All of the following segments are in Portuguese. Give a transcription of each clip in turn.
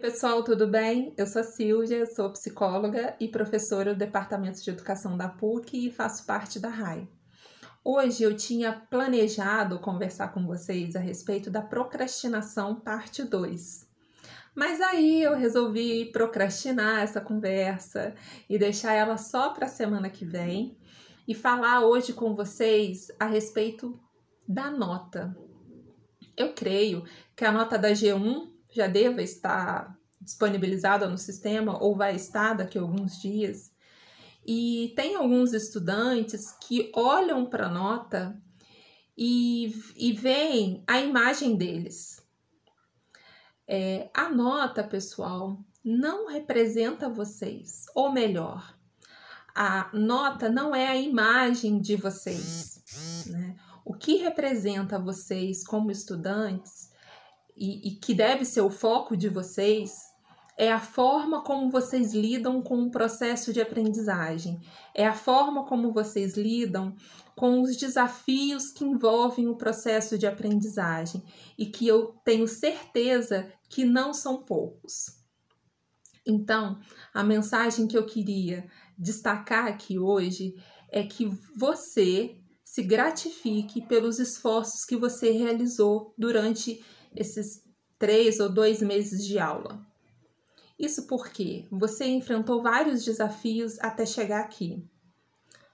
pessoal, tudo bem? Eu sou Silvia, sou psicóloga e professora do Departamento de Educação da PUC e faço parte da RAI. Hoje eu tinha planejado conversar com vocês a respeito da procrastinação parte 2. Mas aí eu resolvi procrastinar essa conversa e deixar ela só para a semana que vem e falar hoje com vocês a respeito da nota. Eu creio que a nota da G1 já deva estar disponibilizada no sistema ou vai estar daqui a alguns dias. E tem alguns estudantes que olham para a nota e, e veem a imagem deles. É, a nota, pessoal, não representa vocês, ou melhor, a nota não é a imagem de vocês. Né? O que representa vocês como estudantes e, e que deve ser o foco de vocês é a forma como vocês lidam com o processo de aprendizagem, é a forma como vocês lidam com os desafios que envolvem o processo de aprendizagem e que eu tenho certeza que não são poucos. Então, a mensagem que eu queria destacar aqui hoje é que você se gratifique pelos esforços que você realizou durante esses três ou dois meses de aula. Isso porque você enfrentou vários desafios até chegar aqui.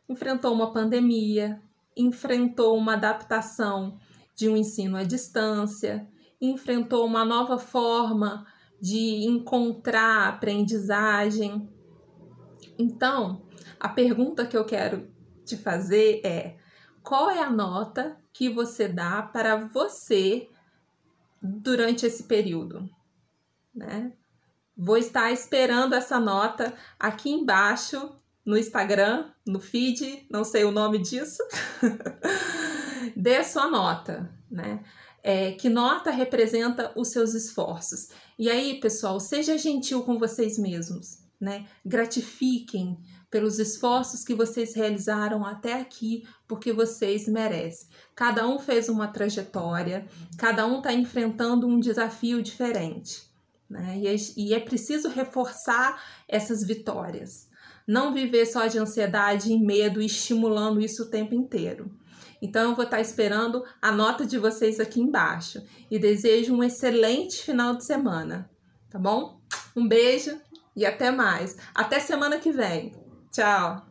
Enfrentou uma pandemia, enfrentou uma adaptação de um ensino à distância, enfrentou uma nova forma de encontrar aprendizagem. Então, a pergunta que eu quero te fazer é: qual é a nota que você dá para você durante esse período, né? Vou estar esperando essa nota aqui embaixo no Instagram, no feed, não sei o nome disso. Dê sua nota, né? É, que nota representa os seus esforços. E aí, pessoal, seja gentil com vocês mesmos, né? Gratifiquem pelos esforços que vocês realizaram até aqui, porque vocês merecem. Cada um fez uma trajetória, cada um está enfrentando um desafio diferente. Né? E, é, e é preciso reforçar essas vitórias. Não viver só de ansiedade e medo, estimulando isso o tempo inteiro. Então, eu vou estar tá esperando a nota de vocês aqui embaixo e desejo um excelente final de semana, tá bom? Um beijo e até mais. Até semana que vem. Tchau!